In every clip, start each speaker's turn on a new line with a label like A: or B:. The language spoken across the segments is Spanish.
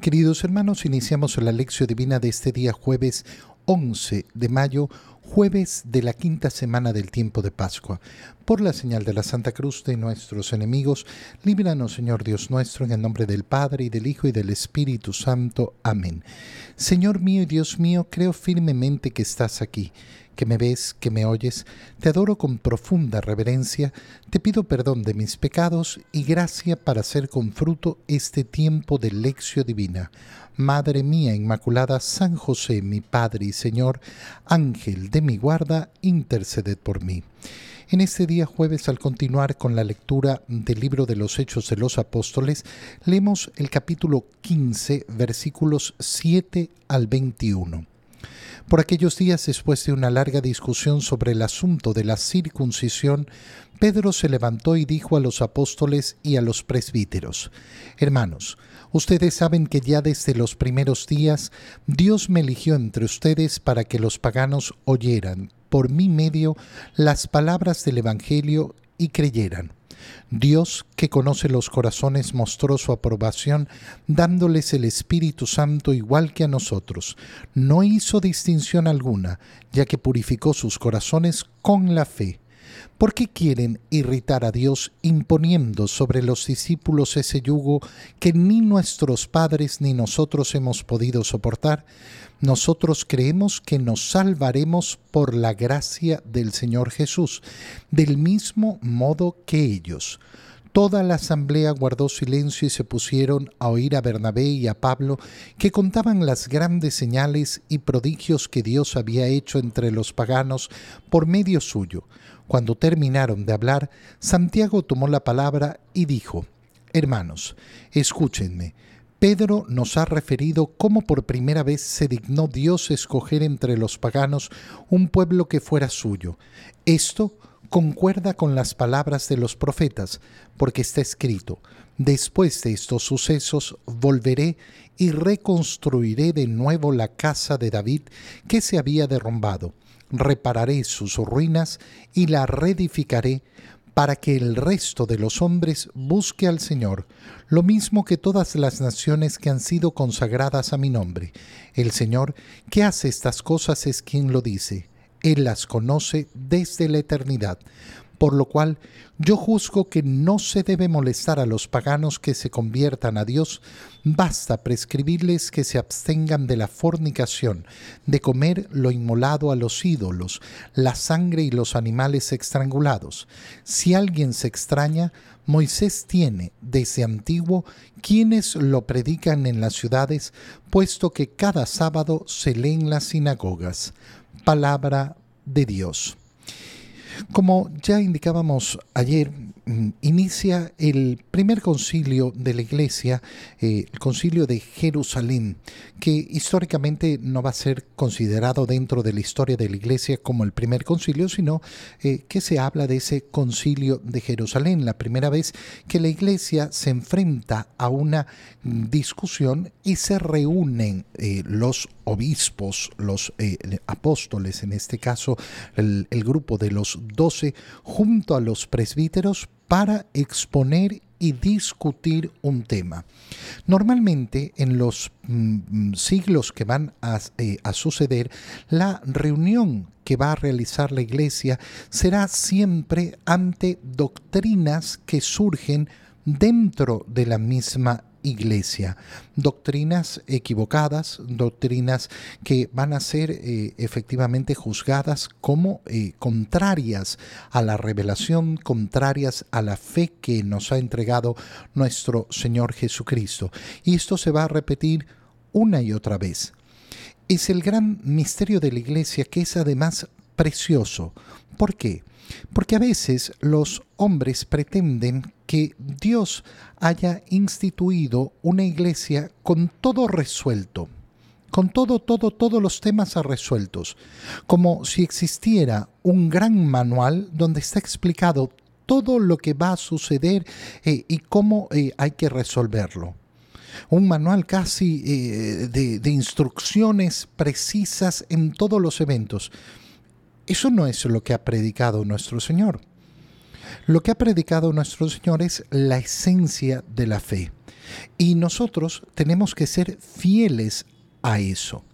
A: Queridos hermanos, iniciamos la lección divina de este día jueves 11 de mayo, jueves de la quinta semana del tiempo de Pascua. Por la señal de la Santa Cruz de nuestros enemigos, líbranos Señor Dios nuestro, en el nombre del Padre y del Hijo y del Espíritu Santo. Amén. Señor mío y Dios mío, creo firmemente que estás aquí que me ves, que me oyes, te adoro con profunda reverencia, te pido perdón de mis pecados y gracia para hacer con fruto este tiempo de lección divina. Madre mía Inmaculada, San José, mi Padre y Señor, Ángel de mi guarda, interceded por mí. En este día jueves, al continuar con la lectura del libro de los Hechos de los Apóstoles, leemos el capítulo 15, versículos 7 al 21. Por aquellos días, después de una larga discusión sobre el asunto de la circuncisión, Pedro se levantó y dijo a los apóstoles y a los presbíteros, Hermanos, ustedes saben que ya desde los primeros días Dios me eligió entre ustedes para que los paganos oyeran por mi medio las palabras del Evangelio y creyeran. Dios, que conoce los corazones, mostró su aprobación dándoles el Espíritu Santo igual que a nosotros. No hizo distinción alguna, ya que purificó sus corazones con la fe. ¿Por qué quieren irritar a Dios imponiendo sobre los discípulos ese yugo que ni nuestros padres ni nosotros hemos podido soportar? Nosotros creemos que nos salvaremos por la gracia del Señor Jesús, del mismo modo que ellos. Toda la asamblea guardó silencio y se pusieron a oír a Bernabé y a Pablo, que contaban las grandes señales y prodigios que Dios había hecho entre los paganos por medio suyo. Cuando terminaron de hablar, Santiago tomó la palabra y dijo, Hermanos, escúchenme. Pedro nos ha referido cómo por primera vez se dignó Dios escoger entre los paganos un pueblo que fuera suyo. Esto concuerda con las palabras de los profetas, porque está escrito, después de estos sucesos volveré y reconstruiré de nuevo la casa de David que se había derrumbado, repararé sus ruinas y la reedificaré para que el resto de los hombres busque al Señor, lo mismo que todas las naciones que han sido consagradas a mi nombre. El Señor que hace estas cosas es quien lo dice él las conoce desde la eternidad, por lo cual yo juzgo que no se debe molestar a los paganos que se conviertan a Dios, basta prescribirles que se abstengan de la fornicación, de comer lo inmolado a los ídolos, la sangre y los animales estrangulados. Si alguien se extraña, Moisés tiene desde antiguo quienes lo predican en las ciudades, puesto que cada sábado se lee en las sinagogas palabra de Dios. Como ya indicábamos ayer, inicia el primer concilio de la Iglesia, eh, el concilio de Jerusalén, que históricamente no va a ser considerado dentro de la historia de la Iglesia como el primer concilio, sino eh, que se habla de ese concilio de Jerusalén, la primera vez que la Iglesia se enfrenta a una discusión y se reúnen eh, los obispos, los apóstoles, en este caso el grupo de los doce, junto a los presbíteros para exponer y discutir un tema. Normalmente en los mm, siglos que van eh, a, suceder, la reunión que va a realizar la Iglesia será siempre ante doctrinas que surgen dentro de la misma iglesia. Doctrinas equivocadas, doctrinas que van a ser eh, efectivamente juzgadas como eh, contrarias a la revelación, contrarias a la fe que nos ha entregado nuestro Señor Jesucristo. Y esto se va a repetir una y otra vez. Es el gran misterio de la iglesia que es además precioso. ¿Por qué? Porque a veces los hombres pretenden que Dios haya instituido una iglesia con todo resuelto, con todo, todo, todos los temas resueltos, como si existiera un gran manual donde está explicado todo lo que va a suceder eh, y cómo eh, hay que resolverlo. Un manual casi eh, de instrucciones precisas en todos los eventos. Eso no es lo que ha predicado nuestro Señor. Lo que ha predicado nuestro Señor es la esencia de la fe. Y nosotros tenemos que ser fieles a eso.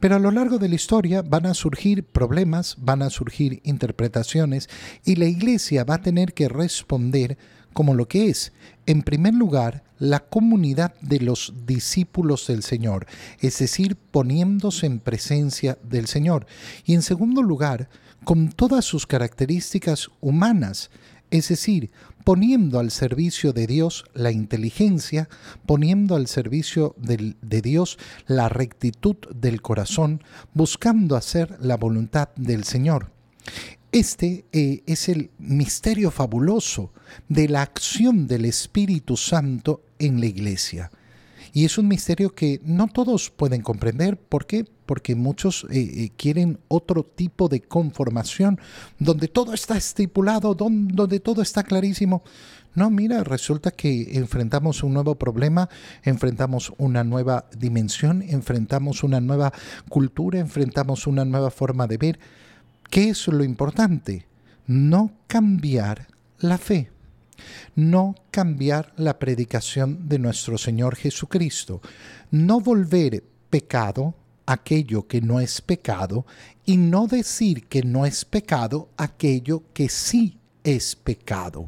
A: Pero a lo largo de la historia van a surgir problemas, van a surgir interpretaciones y la iglesia va a tener que responder como lo que es, en primer lugar, la comunidad de los discípulos del Señor, es decir, poniéndose en presencia del Señor. Y en segundo lugar, con todas sus características humanas, es decir, poniendo al servicio de Dios la inteligencia, poniendo al servicio de Dios la rectitud del corazón, buscando hacer la voluntad del Señor. Este eh, es el misterio fabuloso de la acción del Espíritu Santo en la iglesia. Y es un misterio que no todos pueden comprender. ¿Por qué? Porque muchos eh, eh, quieren otro tipo de conformación, donde todo está estipulado, donde, todo está clarísimo. No, mira, resulta que enfrentamos un nuevo problema, enfrentamos una nueva dimensión, enfrentamos una nueva cultura, enfrentamos una nueva forma de ver. ¿Qué es lo importante? No cambiar la fe no cambiar la predicación de nuestro Señor Jesucristo, no volver pecado aquello que no es pecado y no decir que no es pecado aquello que sí es pecado.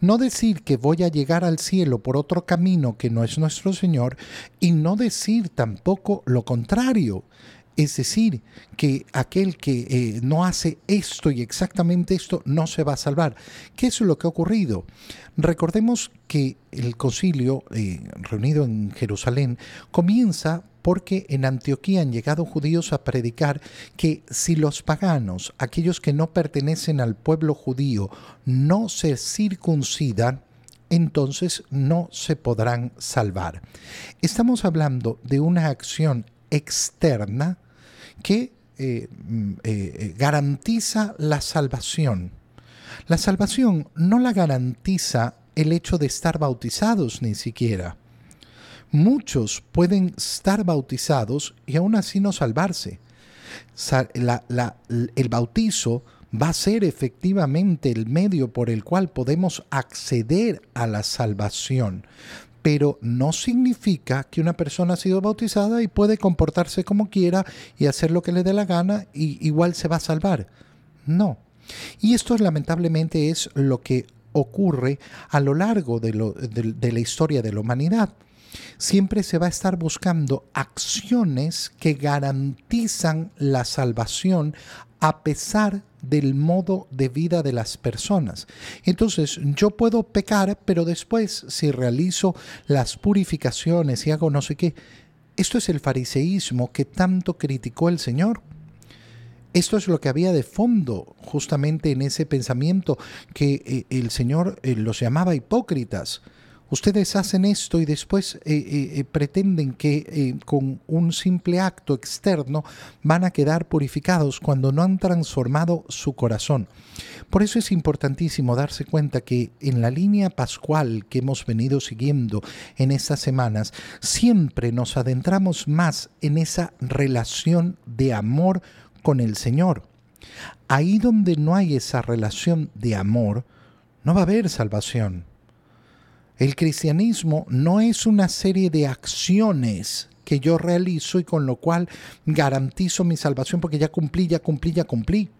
A: No decir que voy a llegar al cielo por otro camino que no es nuestro Señor y no decir tampoco lo contrario. Es decir, que aquel que eh, no hace esto y exactamente esto no se va a salvar. ¿Qué es lo que ha ocurrido? Recordemos que el concilio eh, reunido en Jerusalén comienza porque en Antioquía han llegado judíos a predicar que si los paganos, aquellos que no pertenecen al pueblo judío, no se circuncidan, entonces no se podrán salvar. Estamos hablando de una acción externa que eh, mm, eh, eh, garantiza la salvación. La salvación no la garantiza el hecho de estar bautizados ni siquiera. Muchos pueden estar bautizados y aún así no salvarse. el bautizo va a ser efectivamente el medio por el cual podemos acceder a la salvación pero no significa que una persona ha sido bautizada y puede comportarse como quiera y hacer lo que le dé la gana y igual se va a salvar. No. Y esto lamentablemente es lo que ocurre a lo largo de, de la historia de la humanidad. Siempre se va a estar buscando acciones que garantizan la salvación a pesar del modo de vida de las personas. Entonces, yo puedo pecar, pero después, si realizo las purificaciones y hago no sé qué, esto es el fariseísmo que tanto criticó el Señor. Esto es lo que había de fondo justamente en ese pensamiento que eh, el Señor eh, los llamaba hipócritas. Ustedes hacen esto y después eh, eh, eh, pretenden que con un simple acto externo van a quedar purificados cuando no han transformado su corazón. Por eso es importantísimo darse cuenta que en la línea pascual que hemos venido siguiendo en estas semanas, siempre nos adentramos más en esa relación de amor con el Señor. Ahí donde no hay esa relación de amor, no va a haber salvación. El cristianismo no es una serie de acciones que yo realizo y con lo cual garantizo mi salvación porque ya cumplí, ya cumplí, ya cumplí.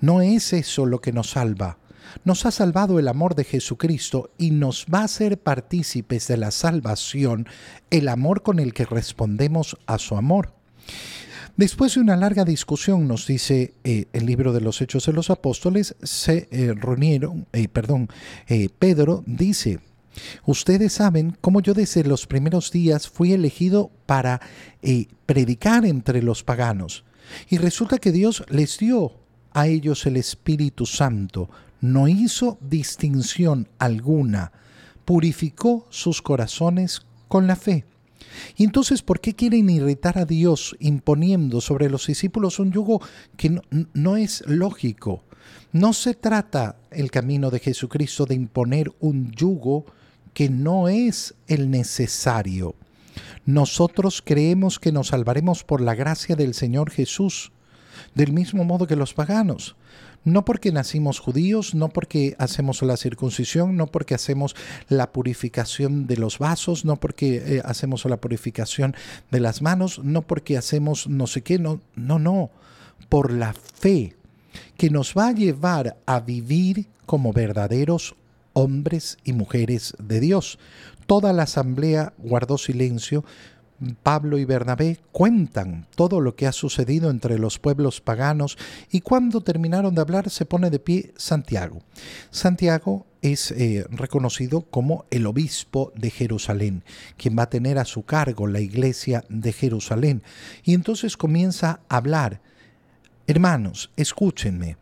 A: No es eso lo que nos salva. Nos ha salvado el amor de Jesucristo y nos va a hacer partícipes de la salvación el amor con el que respondemos a su amor. Después de una larga discusión, nos dice eh, el libro de los Hechos de los Apóstoles, se eh, reunieron, eh, perdón, Pedro dice, ustedes saben cómo yo desde los primeros días fui elegido para predicar entre los paganos. Y resulta que Dios les dio a ellos el Espíritu Santo, no hizo distinción alguna, purificó sus corazones con la fe. Y entonces, ¿por qué quieren irritar a Dios imponiendo sobre los discípulos un yugo que no, es lógico? No se trata el camino de Jesucristo de imponer un yugo que no es el necesario. Nosotros creemos que nos salvaremos por la gracia del Señor Jesús. del mismo modo que los paganos. No porque nacimos judíos, no porque hacemos la circuncisión, no porque hacemos la purificación de los vasos, no porque eh, hacemos la purificación de las manos, no porque hacemos no sé qué, no, no, no, por la fe que nos va a llevar a vivir como verdaderos hombres y mujeres de Dios. Toda la asamblea guardó silencio. Pablo y Bernabé cuentan todo lo que ha sucedido entre los pueblos paganos y cuando terminaron de hablar se pone de pie Santiago. Santiago es eh, reconocido como el obispo de Jerusalén, quien va a tener a su cargo la iglesia de Jerusalén. Y entonces comienza a hablar. Hermanos, escúchenme.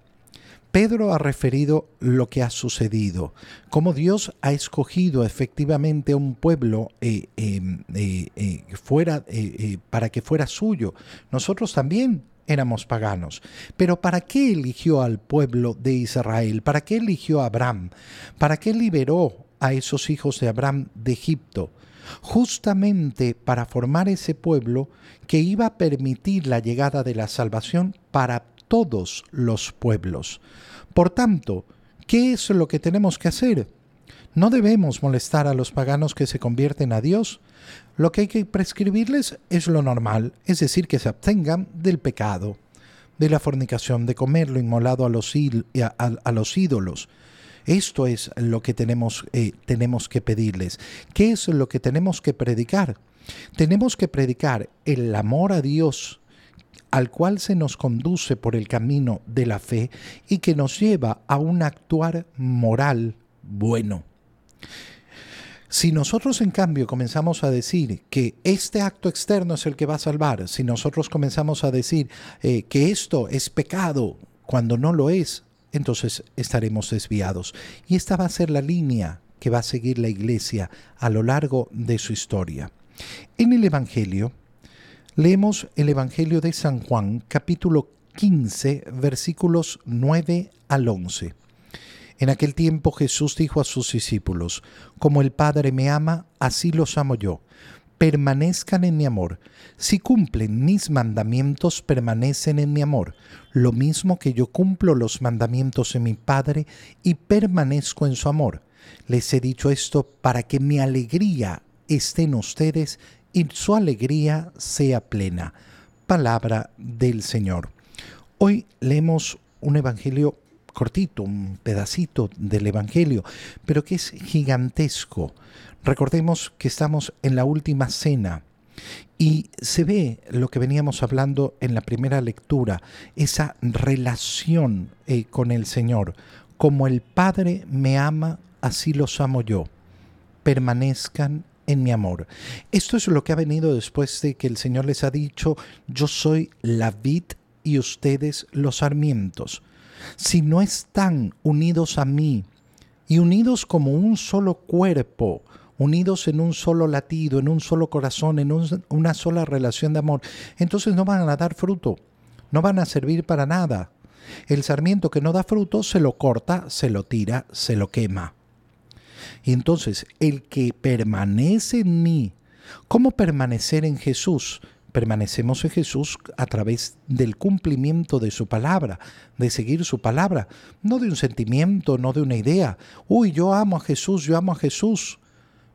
A: Pedro ha referido lo que ha sucedido, cómo Dios ha escogido efectivamente un pueblo eh, eh, eh, para que fuera suyo. Nosotros también éramos paganos. Pero ¿para qué eligió al pueblo de Israel? ¿Para qué eligió a Abraham? ¿Para qué liberó a esos hijos de Abraham de Egipto? Justamente para formar ese pueblo que iba a permitir la llegada de la salvación para todos los pueblos. Por tanto, ¿qué es lo que tenemos que hacer? No debemos molestar a los paganos que se convierten a Dios. Lo que hay que prescribirles es lo normal, es decir, que se abstengan del pecado, de la fornicación, de comer lo inmolado a los, ídolos. Esto es lo que tenemos, eh, tenemos que pedirles. ¿Qué es lo que tenemos que predicar? Tenemos que predicar el amor a Dios al cual se nos conduce por el camino de la fe y que nos lleva a un actuar moral bueno. Si nosotros en cambio comenzamos a decir que este acto externo es el que va a salvar, si nosotros comenzamos a decir eh, que esto es pecado cuando no lo es, entonces estaremos desviados. Y esta va a ser la línea que va a seguir la iglesia a lo largo de su historia. En el Evangelio, Leemos el Evangelio de San Juan, capítulo 15, versículos 9 al 11. En aquel tiempo Jesús dijo a sus discípulos, Como el Padre me ama, así los amo yo. Permanezcan en mi amor. Si cumplen mis mandamientos, permanecen en mi amor, lo mismo que yo cumplo los mandamientos de mi Padre y permanezco en su amor. Les he dicho esto para que mi alegría esté en ustedes y su alegría sea plena. Palabra del Señor. Hoy leemos un evangelio cortito, un pedacito del evangelio, pero que es gigantesco. Recordemos que estamos en la última cena. Y se ve lo que veníamos hablando en la primera lectura, esa relación eh, con el Señor. Como el Padre me ama, así los amo yo. Permanezcan en mi amor. Esto es lo que ha venido después de que el Señor les ha dicho, yo soy la vid y ustedes los sarmientos. Si no están unidos a mí y unidos como un solo cuerpo, unidos en un solo latido, en un solo corazón, en una sola relación de amor, entonces no van a dar fruto, no van a servir para nada. El sarmiento que no da fruto se lo corta, se lo tira, se lo quema. Y entonces, el que permanece en mí, ¿cómo permanecer en Jesús? Permanecemos en Jesús a través del cumplimiento de su palabra, de seguir su palabra, no de un sentimiento, no de una idea. Uy, yo amo a Jesús, yo amo a Jesús.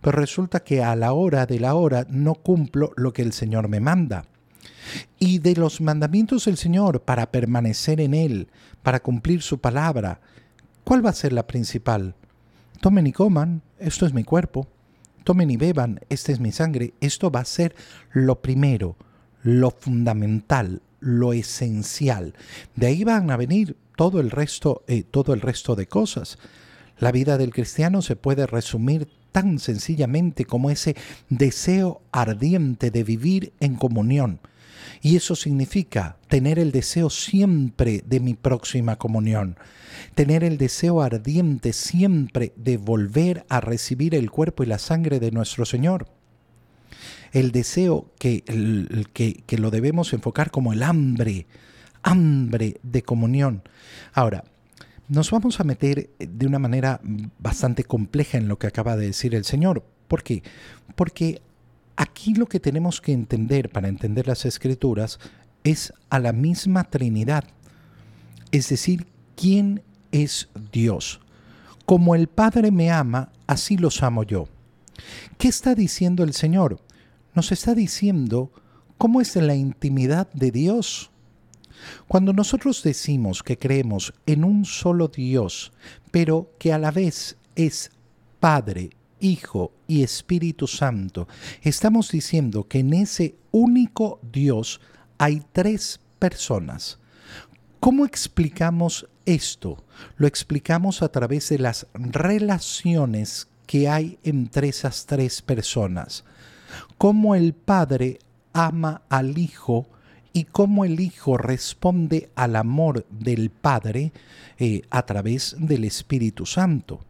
A: Pero resulta que a la hora de la hora no cumplo lo que el Señor me manda. Y de los mandamientos del Señor para permanecer en Él, para cumplir su palabra, ¿cuál va a ser la principal? Tomen y coman, esto es mi cuerpo. Tomen y beban, esta es mi sangre. Esto va a ser lo primero, lo fundamental, lo esencial. De ahí van a venir todo el resto, eh, todo el resto de cosas. La vida del cristiano se puede resumir tan sencillamente como ese deseo ardiente de vivir en comunión. Y eso significa tener el deseo siempre de mi próxima comunión, tener el deseo ardiente siempre de volver a recibir el cuerpo y la sangre de nuestro Señor. El deseo que, que, lo debemos enfocar como el hambre, hambre de comunión. Ahora, nos vamos a meter de una manera bastante compleja en lo que acaba de decir el Señor. ¿Por qué? Porque aquí lo que tenemos que entender para entender las escrituras es a la misma Trinidad, es decir, ¿quién es Dios? Como el Padre me ama, así los amo yo. ¿Qué está diciendo el Señor? Nos está diciendo cómo es la intimidad de Dios. Cuando nosotros decimos que creemos en un solo Dios, pero que a la vez es Padre, Hijo y Espíritu Santo, estamos diciendo que en ese único Dios hay tres personas. ¿Cómo explicamos esto? Lo explicamos a través de las relaciones que hay entre esas tres personas. Cómo el Padre ama al Hijo y cómo el Hijo responde al amor del Padre eh, a través del Espíritu Santo.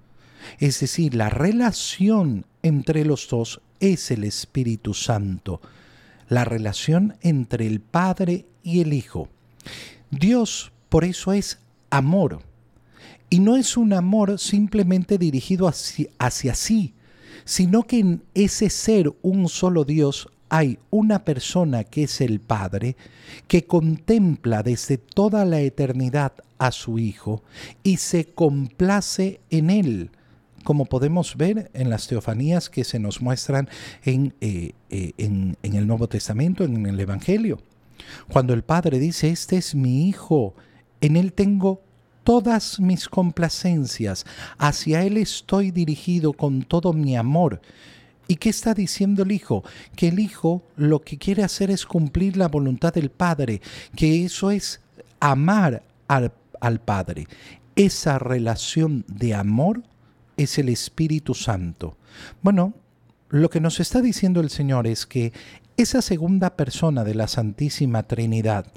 A: Es decir, la relación entre los dos es el Espíritu Santo, la relación entre el Padre y el Hijo. Dios por eso es amor. Y no es un amor simplemente dirigido hacia, sí, sino que en ese ser un solo Dios hay una persona que es el Padre, que contempla desde toda la eternidad a su Hijo y se complace en él, como podemos ver en las teofanías que se nos muestran en, eh, eh, en el Nuevo Testamento, en el Evangelio. Cuando el Padre dice, este es mi Hijo, en Él tengo todas mis complacencias, hacia Él estoy dirigido con todo mi amor. ¿Y qué está diciendo el Hijo? Que el Hijo lo que quiere hacer es cumplir la voluntad del Padre, que eso es amar al, al Padre. Esa relación de amor es el Espíritu Santo. Bueno, lo que nos está diciendo el Señor es que esa segunda persona de la Santísima Trinidad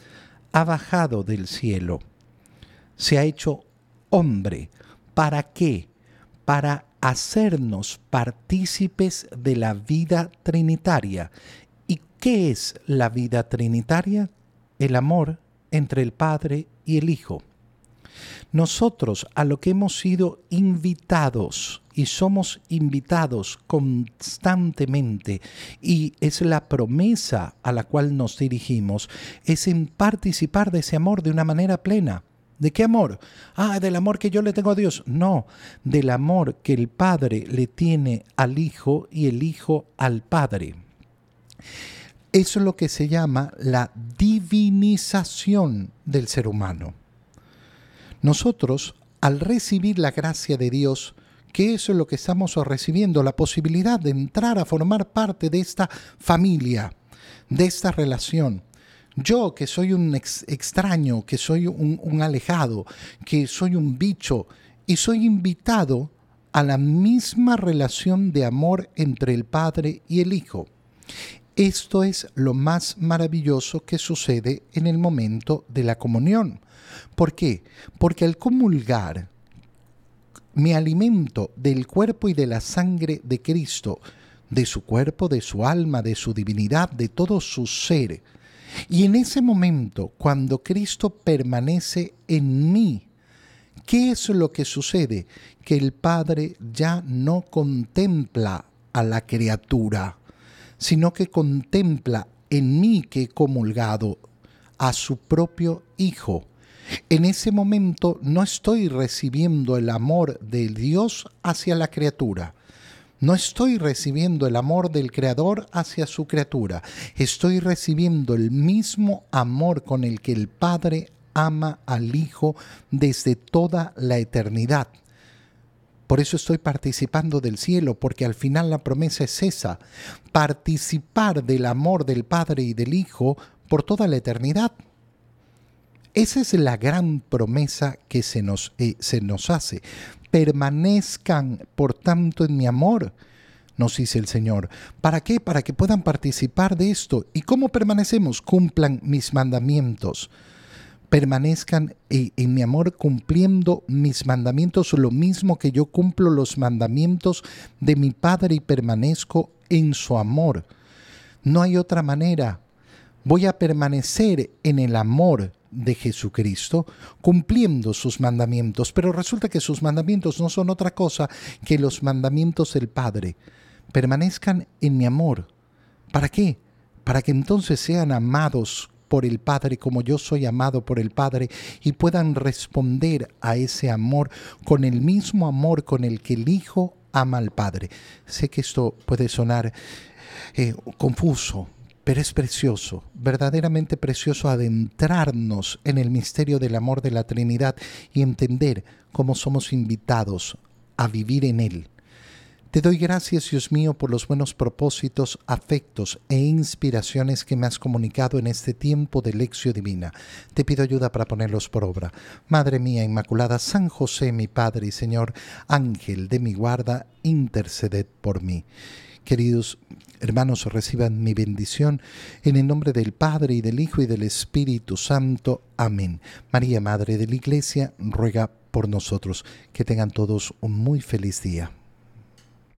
A: ha bajado del cielo, se ha hecho hombre. ¿Para qué? Para hacernos partícipes de la vida trinitaria. ¿Y qué es la vida trinitaria? El amor entre el Padre y el Hijo. Nosotros a lo que hemos sido invitados y somos invitados constantemente y es la promesa a la cual nos dirigimos, es en participar de ese amor de una manera plena. ¿De qué amor? Ah, del amor que yo le tengo a Dios. No, del amor que el Padre le tiene al Hijo y el Hijo al Padre. Eso es lo que se llama la divinización del ser humano. Nosotros, al recibir la gracia de Dios, que eso es lo que estamos recibiendo, la posibilidad de entrar a formar parte de esta familia, de esta relación. Yo que soy un extraño, que soy un, un alejado, que soy un bicho, y soy invitado a la misma relación de amor entre el Padre y el Hijo. Esto es lo más maravilloso que sucede en el momento de la comunión. ¿Por qué? Porque al comulgar me alimento del cuerpo y de la sangre de Cristo, de su cuerpo, de su alma, de su divinidad, de todo su ser. Y en ese momento, cuando Cristo permanece en mí, ¿qué es lo que sucede? Que el Padre ya no contempla a la criatura, sino que contempla en mí que he comulgado a su propio Hijo en ese momento no estoy recibiendo el amor de Dios hacia la criatura. No estoy recibiendo el amor del Creador hacia su criatura. Estoy recibiendo el mismo amor con el que el Padre ama al Hijo desde toda la eternidad. Por eso estoy participando del cielo, porque al final la promesa es esa, participar del amor del Padre y del Hijo por toda la eternidad. Esa es la gran promesa que se nos, eh, se nos hace. Permanezcan, por tanto, en mi amor, nos dice el Señor. ¿Para qué? Para que puedan participar de esto. ¿Y cómo permanecemos? Cumplan mis mandamientos. Permanezcan eh, en mi amor cumpliendo mis mandamientos, lo mismo que yo cumplo los mandamientos de mi Padre y permanezco en su amor. No hay otra manera. Voy a permanecer en el amor de Jesucristo, cumpliendo sus mandamientos. Pero resulta que sus mandamientos no son otra cosa que los mandamientos del Padre. Permanezcan en mi amor. ¿Para qué? Para que entonces sean amados por el Padre como yo soy amado por el Padre y puedan responder a ese amor con el mismo amor con el que el Hijo ama al Padre. Sé que esto puede sonar eh, confuso, pero es precioso, verdaderamente precioso adentrarnos en el misterio del amor de la Trinidad y entender cómo somos invitados a vivir en Él. Te doy gracias, Dios mío, por los buenos propósitos, afectos e inspiraciones que me has comunicado en este tiempo de lección divina. Te pido ayuda para ponerlos por obra. Madre mía Inmaculada, San José, mi Padre y Señor, Ángel de mi guarda, interceded por mí. Queridos hermanos, reciban mi bendición en el nombre del Padre y del Hijo y del Espíritu Santo. Amén. María, Madre de la Iglesia, ruega por nosotros. Que tengan todos un muy feliz día.